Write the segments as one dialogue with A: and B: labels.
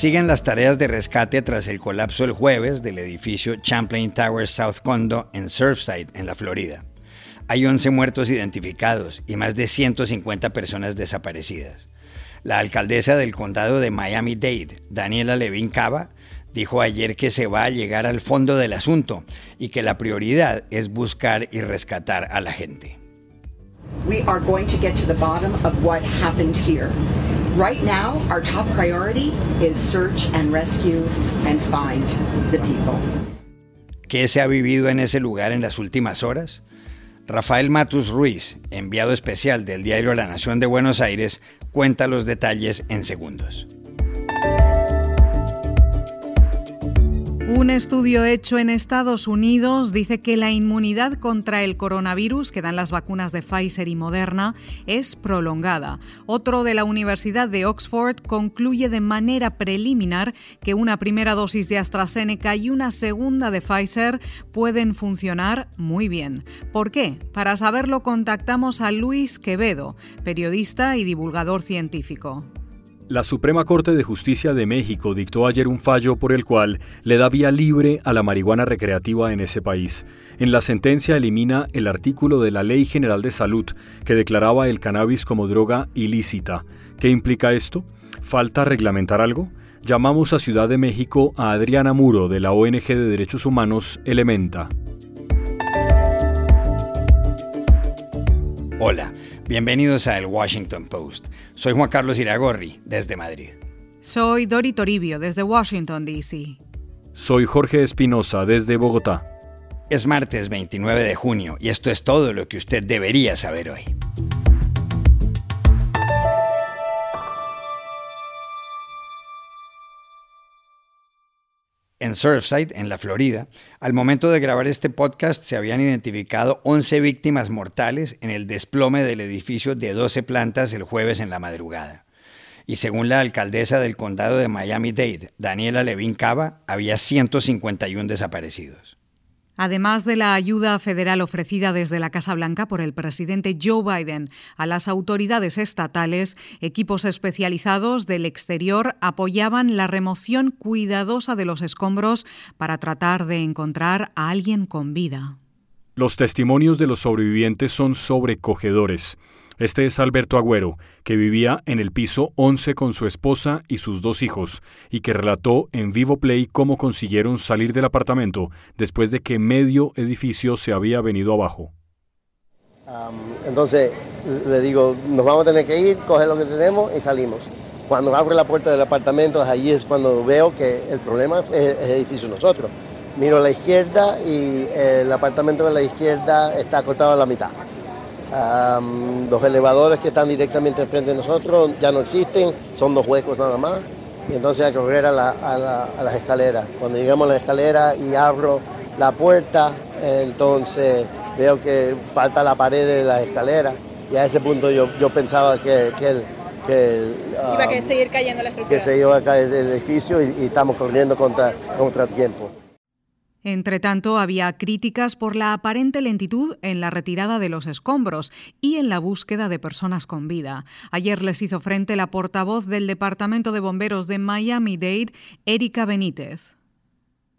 A: Siguen las tareas de rescate tras el colapso el jueves del edificio Champlain Towers South Condo en Surfside, en la Florida. Hay 11 muertos identificados y más de 150 personas desaparecidas. La alcaldesa del condado de Miami-Dade, Daniela Levin Cava, dijo ayer que se va a llegar al fondo del asunto y que la prioridad es buscar y rescatar a la gente.
B: We are going to get to the bottom of what happened here. Right now, our top priority is search and rescue and find the people.
A: ¿Qué se ha vivido en ese lugar en las últimas horas? Rafael Matus Ruiz, enviado especial del diario La Nación de Buenos Aires, cuenta los detalles en segundos.
C: Un estudio hecho en Estados Unidos dice que la inmunidad contra el coronavirus que dan las vacunas de Pfizer y Moderna es prolongada. Otro de la Universidad de Oxford concluye de manera preliminar que una primera dosis de AstraZeneca y una segunda de Pfizer pueden funcionar muy bien. ¿Por qué? Para saberlo contactamos a Luis Quevedo, periodista y divulgador científico.
D: La Suprema Corte de Justicia de México dictó ayer un fallo por el cual le da vía libre a la marihuana recreativa en ese país. En la sentencia elimina el artículo de la Ley General de Salud que declaraba el cannabis como droga ilícita. ¿Qué implica esto? ¿Falta reglamentar algo? Llamamos a Ciudad de México a Adriana Muro de la ONG de Derechos Humanos Elementa.
A: Hola. Bienvenidos a El Washington Post. Soy Juan Carlos Iragorri, desde Madrid.
C: Soy Dori Toribio, desde Washington, D.C.
D: Soy Jorge Espinosa, desde Bogotá.
A: Es martes 29 de junio y esto es todo lo que usted debería saber hoy. En Surfside, en la Florida. Al momento de grabar este podcast se habían identificado 11 víctimas mortales en el desplome del edificio de 12 plantas el jueves en la madrugada. Y según la alcaldesa del condado de Miami-Dade, Daniela Levin Cava, había 151 desaparecidos.
C: Además de la ayuda federal ofrecida desde la Casa Blanca por el presidente Joe Biden a las autoridades estatales, equipos especializados del exterior apoyaban la remoción cuidadosa de los escombros para tratar de encontrar a alguien con vida.
D: Los testimonios de los sobrevivientes son sobrecogedores. Este es Alberto Agüero, que vivía en el piso 11 con su esposa y sus dos hijos, y que relató en Vivo Play cómo consiguieron salir del apartamento después de que medio edificio se había venido abajo.
E: entonces le digo, nos vamos a tener que ir, coger lo que tenemos y salimos. Cuando abro la puerta del apartamento, allí es cuando veo que el problema es el edificio nosotros. Miro a la izquierda y el apartamento de la izquierda está cortado a la mitad los elevadores que están directamente enfrente de nosotros ya no existen, son dos huecos nada más. Y entonces hay que correr a, las escaleras. Cuando llegamos a la escalera y abro la puerta, entonces veo que falta la pared de la escalera. Y a ese punto yo, yo pensaba que, que,
F: que iba a seguir cayendo la estructura.
E: Que se iba a caer el edificio y, y estamos corriendo contra, contra tiempo.
C: Entre tanto, había críticas por la aparente lentitud en la retirada de los escombros y en la búsqueda de personas con vida. Ayer les hizo frente la portavoz del Departamento de Bomberos de Miami-Dade, Erika Benítez.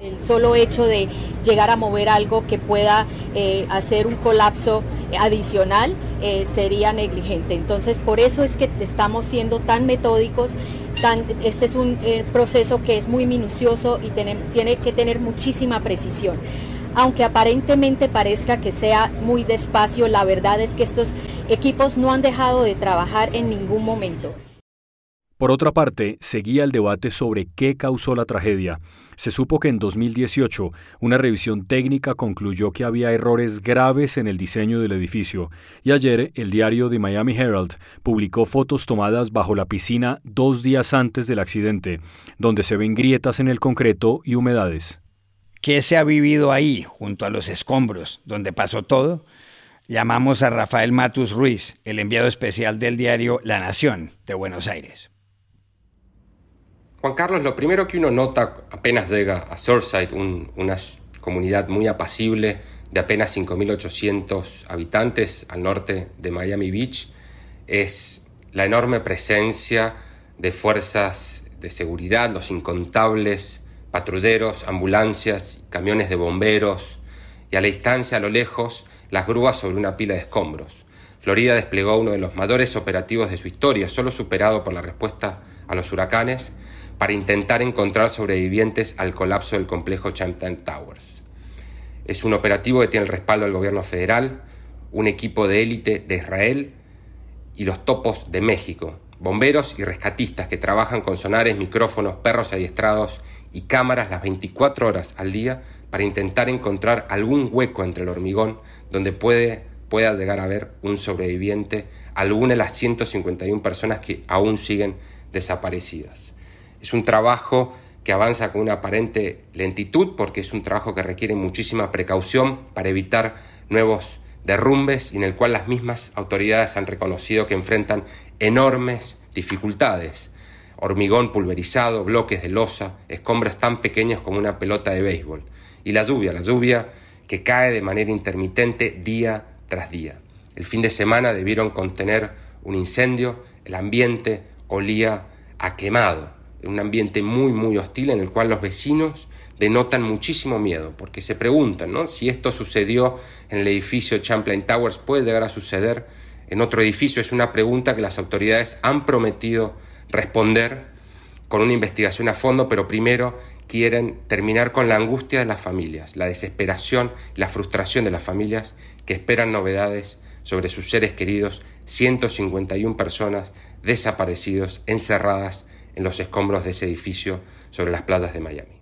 F: El solo hecho de llegar a mover algo que pueda eh, hacer un colapso adicional eh, sería negligente. Entonces, por eso es que estamos siendo tan metódicos. Este es un eh, proceso que es muy minucioso y tiene que tener muchísima precisión. Aunque aparentemente parezca que sea muy despacio, la verdad es que estos equipos no han dejado de trabajar en ningún momento.
D: Por otra parte, seguía el debate sobre qué causó la tragedia. Se supo que en 2018 una revisión técnica concluyó que había errores graves en el diseño del edificio, y ayer el diario The Miami Herald publicó fotos tomadas bajo la piscina dos días antes del accidente, donde se ven grietas en el concreto y humedades.
A: ¿Qué se ha vivido ahí, junto a los escombros, donde pasó todo? Llamamos a Rafael Matus Ruiz, el enviado especial del diario La Nación de Buenos Aires.
G: Juan Carlos, lo primero que uno nota apenas llega a Surfside, una comunidad muy apacible de apenas 5.800 habitantes al norte de Miami Beach, es la enorme presencia de fuerzas de seguridad, los incontables patrulleros, ambulancias, camiones de bomberos y a la distancia, a lo lejos, las grúas sobre una pila de escombros. Florida desplegó uno de los mayores operativos de su historia, solo superado por la respuesta a los huracanes, para intentar encontrar sobrevivientes al colapso del complejo Champlain Towers. Es un operativo que tiene el respaldo del gobierno federal, un equipo de élite de Israel y los topos de México, bomberos y rescatistas que trabajan con sonares, micrófonos, perros adiestrados y cámaras las 24 horas al día para intentar encontrar algún hueco entre el hormigón donde pueda llegar a haber un sobreviviente, alguna de las 151 personas que aún siguen desaparecidas. Es un trabajo que avanza con una aparente lentitud porque es un trabajo que requiere muchísima precaución para evitar nuevos derrumbes y en el cual las mismas autoridades han reconocido que enfrentan enormes dificultades. Hormigón pulverizado, bloques de losa, escombros tan pequeños como una pelota de béisbol. Y la lluvia, la lluvia que cae de manera intermitente día tras día. El fin de semana debieron contener un incendio, el ambiente olía a quemado, un ambiente muy muy hostil en el cual los vecinos denotan muchísimo miedo, porque se preguntan ¿no? si esto sucedió en el edificio Champlain Towers, puede llegar a suceder en otro edificio. Es una pregunta que las autoridades han prometido responder con una investigación a fondo, pero primero quieren terminar con la angustia de las familias, la desesperación, la frustración de las familias que esperan novedades sobre sus seres queridos, 151 personas desaparecidos, encerradas en los escombros de ese edificio sobre las playas de Miami.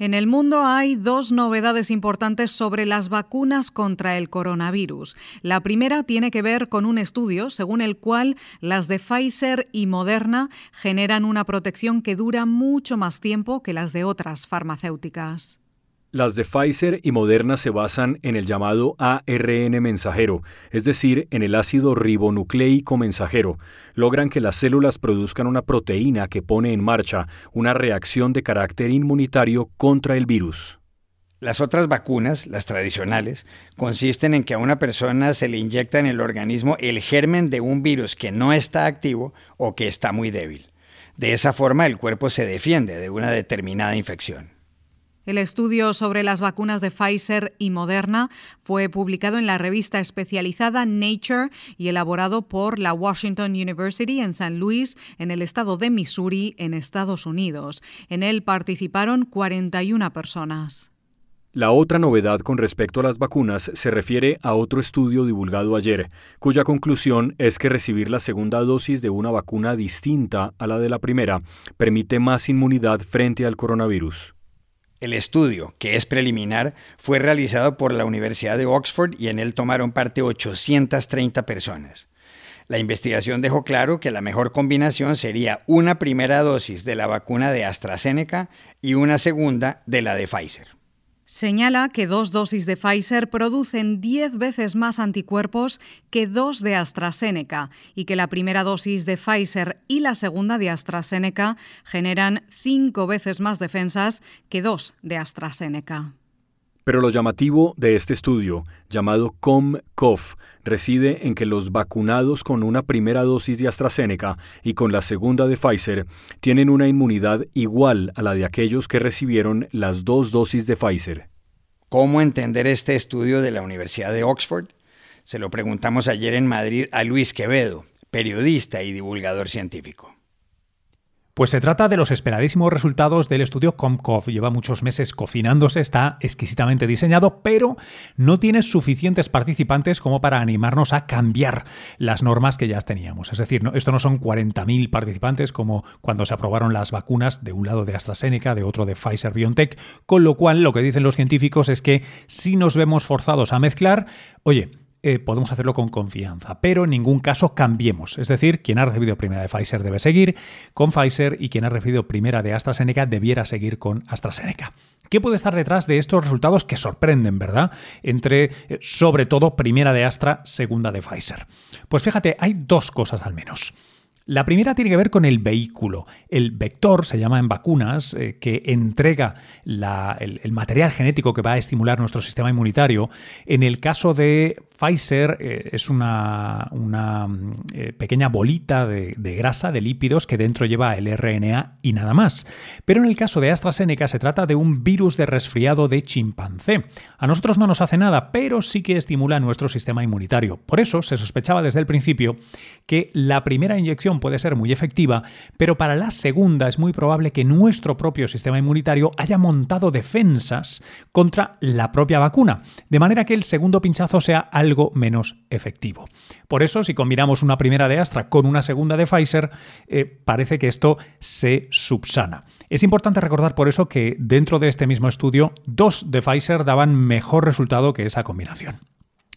C: En el mundo hay dos novedades importantes sobre las vacunas contra el coronavirus. La primera tiene que ver con un estudio según el cual las de Pfizer y Moderna generan una protección que dura mucho más tiempo que las de otras farmacéuticas.
D: Las de Pfizer y Moderna se basan en el llamado ARN mensajero, es decir, en el ácido ribonucleico mensajero. Logran que las células produzcan una proteína que pone en marcha una reacción de carácter inmunitario contra el virus.
A: Las otras vacunas, las tradicionales, consisten en que a una persona se le inyecta en el organismo el germen de un virus que no está activo o que está muy débil. De esa forma el cuerpo se defiende de una determinada infección.
C: El estudio sobre las vacunas de Pfizer y Moderna fue publicado en la revista especializada Nature y elaborado por la Washington University en San Luis, en el estado de Missouri, en Estados Unidos. En él participaron 41 personas.
D: La otra novedad con respecto a las vacunas se refiere a otro estudio divulgado ayer, cuya conclusión es que recibir la segunda dosis de una vacuna distinta a la de la primera permite más inmunidad frente al coronavirus.
A: El estudio, que es preliminar, fue realizado por la Universidad de Oxford y en él tomaron parte 830 personas. La investigación dejó claro que la mejor combinación sería una primera dosis de la vacuna de AstraZeneca y una segunda de la de Pfizer.
C: Señala que dos dosis de Pfizer producen 10 veces más anticuerpos que dos de AstraZeneca y que la primera dosis de Pfizer y la segunda de AstraZeneca generan cinco veces más defensas que dos de AstraZeneca.
D: Pero lo llamativo de este estudio, llamado COM-COF, reside en que los vacunados con una primera dosis de AstraZeneca y con la segunda de Pfizer tienen una inmunidad igual a la de aquellos que recibieron las dos dosis de Pfizer.
A: ¿Cómo entender este estudio de la Universidad de Oxford? Se lo preguntamos ayer en Madrid a Luis Quevedo, periodista y divulgador científico.
H: Pues se trata de los esperadísimos resultados del estudio Comcov. Lleva muchos meses cocinándose, está exquisitamente diseñado, pero no tiene suficientes participantes como para animarnos a cambiar las normas que ya teníamos. Es decir, esto no son 40.000 participantes como cuando se aprobaron las vacunas de un lado de AstraZeneca, de otro de Pfizer BioNTech, con lo cual lo que dicen los científicos es que si nos vemos forzados a mezclar, oye, eh, podemos hacerlo con confianza, pero en ningún caso cambiemos. Es decir, quien ha recibido primera de Pfizer debe seguir con Pfizer y quien ha recibido primera de AstraZeneca debiera seguir con AstraZeneca. ¿Qué puede estar detrás de estos resultados que sorprenden, verdad? Entre, eh, sobre todo, primera de Astra, segunda de Pfizer. Pues fíjate, hay dos cosas al menos. La primera tiene que ver con el vehículo. El vector, se llama en vacunas, eh, que entrega el, material genético que va a estimular nuestro sistema inmunitario. En el caso de Pfizer eh, es una, una eh, pequeña bolita de, de, grasa, de lípidos, que dentro lleva el RNA y nada más. Pero en el caso de AstraZeneca se trata de un virus de resfriado de chimpancé. A nosotros no nos hace nada, pero sí que estimula nuestro sistema inmunitario. Por eso se sospechaba desde el principio que la primera inyección puede ser muy efectiva, pero para la segunda es muy probable que nuestro propio sistema inmunitario haya montado defensas contra la propia vacuna, de manera que el segundo pinchazo sea algo menos efectivo. Por eso, si combinamos una primera de Astra con una segunda de Pfizer, eh, parece que esto se subsana. Es importante recordar por eso que dentro de este mismo estudio, dos de Pfizer daban mejor resultado que esa combinación.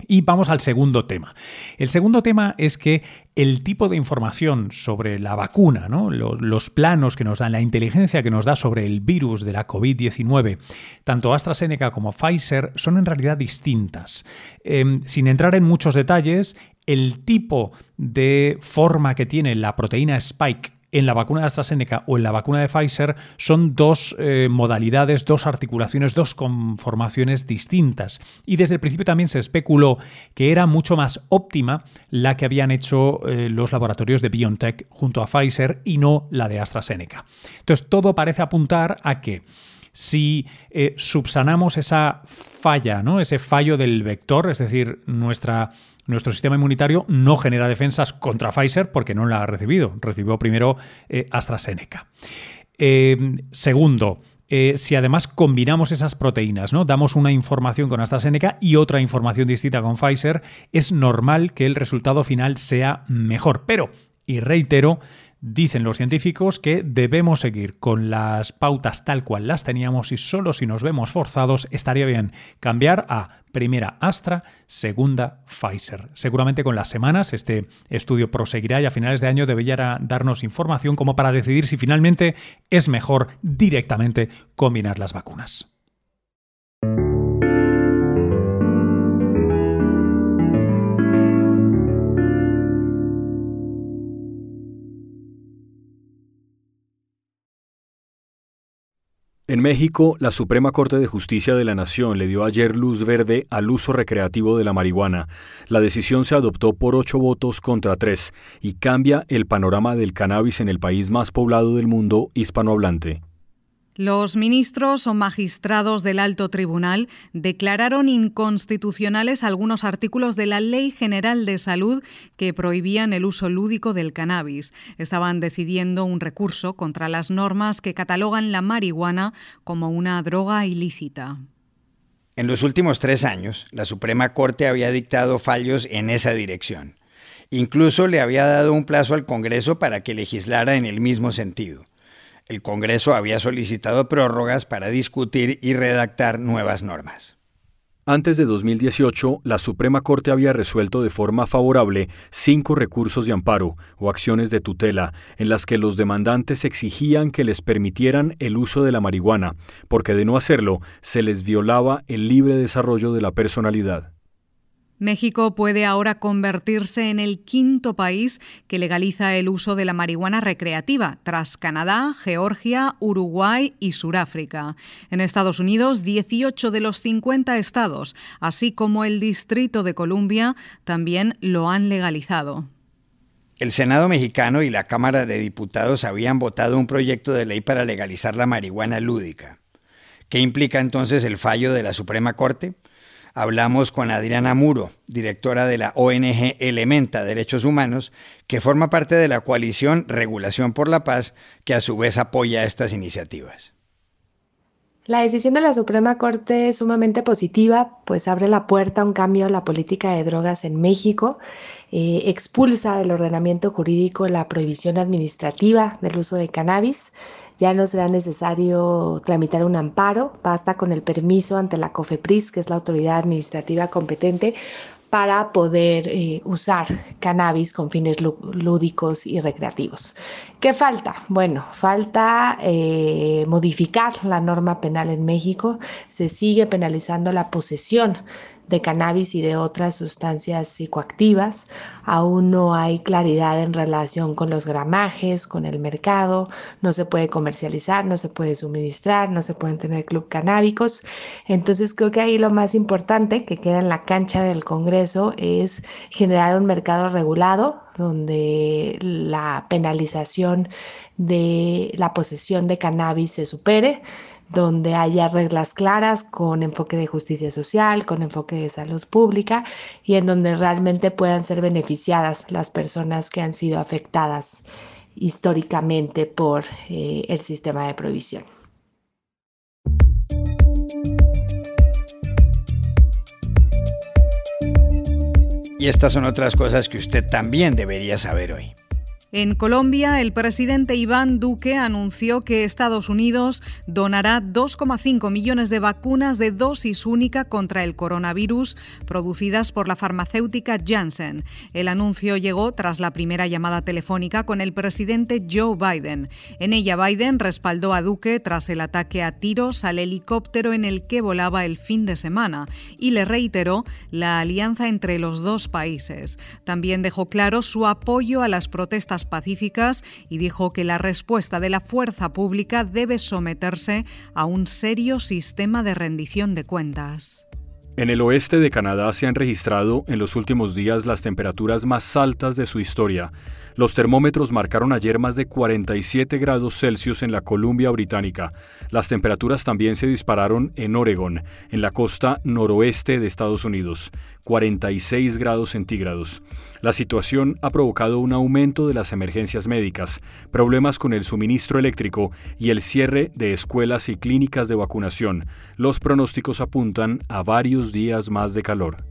H: Y vamos al segundo tema. El segundo tema es que el tipo de información sobre la vacuna, los, planos que nos dan, la inteligencia que nos da sobre el virus de la COVID-19, tanto AstraZeneca como Pfizer, son en realidad distintas. Em, sin entrar en muchos detalles, el tipo de forma que tiene la proteína Spike en la vacuna de AstraZeneca o en la vacuna de Pfizer son dos eh, modalidades, dos articulaciones, dos conformaciones distintas. Y desde el principio también se especuló que era mucho más óptima la que habían hecho eh, los laboratorios de BioNTech junto a Pfizer y no la de AstraZeneca. Entonces todo parece apuntar a que si eh, subsanamos esa falla, ¿no? ese fallo del vector, es decir, nuestra nuestro sistema inmunitario no genera defensas contra Pfizer porque no la ha recibido. Recibió primero eh, AstraZeneca. Eh, segundo, si además combinamos esas proteínas, ¿no? Damos una información con AstraZeneca y otra información distinta con Pfizer, es normal que el resultado final sea mejor. Pero, y reitero, Dicen los científicos que debemos seguir con las pautas tal cual las teníamos y solo si nos vemos forzados estaría bien cambiar a primera Astra, segunda Pfizer. Seguramente con las semanas este estudio proseguirá y a finales de año debería darnos información como para decidir si finalmente es mejor directamente combinar las vacunas.
D: En México, la Suprema Corte de Justicia de la Nación le dio ayer luz verde al uso recreativo de la marihuana. La decisión se adoptó por ocho votos contra tres y cambia el panorama del cannabis en el país más poblado del mundo hispanohablante.
C: Los ministros o magistrados del alto tribunal declararon inconstitucionales algunos artículos de la Ley General de Salud que prohibían el uso lúdico del cannabis. Estaban decidiendo un recurso contra las normas que catalogan la marihuana como una droga ilícita.
A: En los últimos tres años, la Suprema Corte había dictado fallos en esa dirección. Incluso le había dado un plazo al Congreso para que legislara en el mismo sentido el Congreso había solicitado prórrogas para discutir y redactar nuevas normas.
D: Antes de 2018, la Suprema Corte había resuelto de forma favorable cinco recursos de amparo o acciones de tutela en las que los demandantes exigían que les permitieran el uso de la marihuana, porque de no hacerlo se les violaba el libre desarrollo de la personalidad.
C: México puede ahora convertirse en el quinto país que legaliza el uso de la marihuana recreativa, tras Canadá, Georgia, Uruguay y Suráfrica. En Estados Unidos, 18 de los 50 estados, así como el Distrito de Columbia, también lo han legalizado.
A: El Senado mexicano y la Cámara de Diputados habían votado un proyecto de ley para legalizar la marihuana lúdica. ¿Qué implica entonces el fallo de la Suprema Corte? Hablamos con Adriana Muro, directora de la ONG Elementa Derechos Humanos, que forma parte de la coalición Regulación por la Paz, que a su vez apoya estas iniciativas.
I: La decisión de la Suprema Corte es sumamente positiva, pues abre la puerta a un cambio en la política de drogas en México, eh, expulsa del ordenamiento jurídico la prohibición administrativa del uso de cannabis, ya no será necesario tramitar un amparo, basta con el permiso ante la COFEPRIS, que es la autoridad administrativa competente, para poder eh, usar cannabis con fines lúdicos y recreativos. ¿Qué falta? Bueno, falta eh, modificar la norma penal en México. Se sigue penalizando la posesión de cannabis y de otras sustancias psicoactivas. Aún no hay claridad en relación con los gramajes, con el mercado. No se puede comercializar, no se puede suministrar, no se pueden tener club canábicos. Entonces creo que ahí lo más importante que queda en la cancha del Congreso es generar un mercado regulado donde la penalización de la posesión de cannabis se supere donde haya reglas claras con enfoque de justicia social, con enfoque de salud pública y en donde realmente puedan ser beneficiadas las personas que han sido afectadas históricamente por eh, el sistema de prohibición.
A: Y estas son otras cosas que usted también debería saber hoy.
C: En Colombia, el presidente Iván Duque anunció que Estados Unidos donará 2,5 millones de vacunas de dosis única contra el coronavirus producidas por la farmacéutica Janssen. El anuncio llegó tras la primera llamada telefónica con el presidente Joe Biden. En ella, Biden respaldó a Duque tras el ataque a tiros al helicóptero en el que volaba el fin de semana y le reiteró la alianza entre los dos países. También dejó claro su apoyo a las pacíficas y dijo que la respuesta de la fuerza pública debe someterse a un serio sistema de rendición de cuentas.
D: En el oeste de Canadá se han registrado en los últimos días las temperaturas más altas de su historia. Los termómetros marcaron ayer más de 47 grados Celsius en la Columbia Británica. Las temperaturas también se dispararon en Oregon, en la costa noroeste de Estados Unidos, 46 grados centígrados. La situación ha provocado un aumento de las emergencias médicas, problemas con el suministro eléctrico y el cierre de escuelas y clínicas de vacunación. Los pronósticos apuntan a varios días más de calor.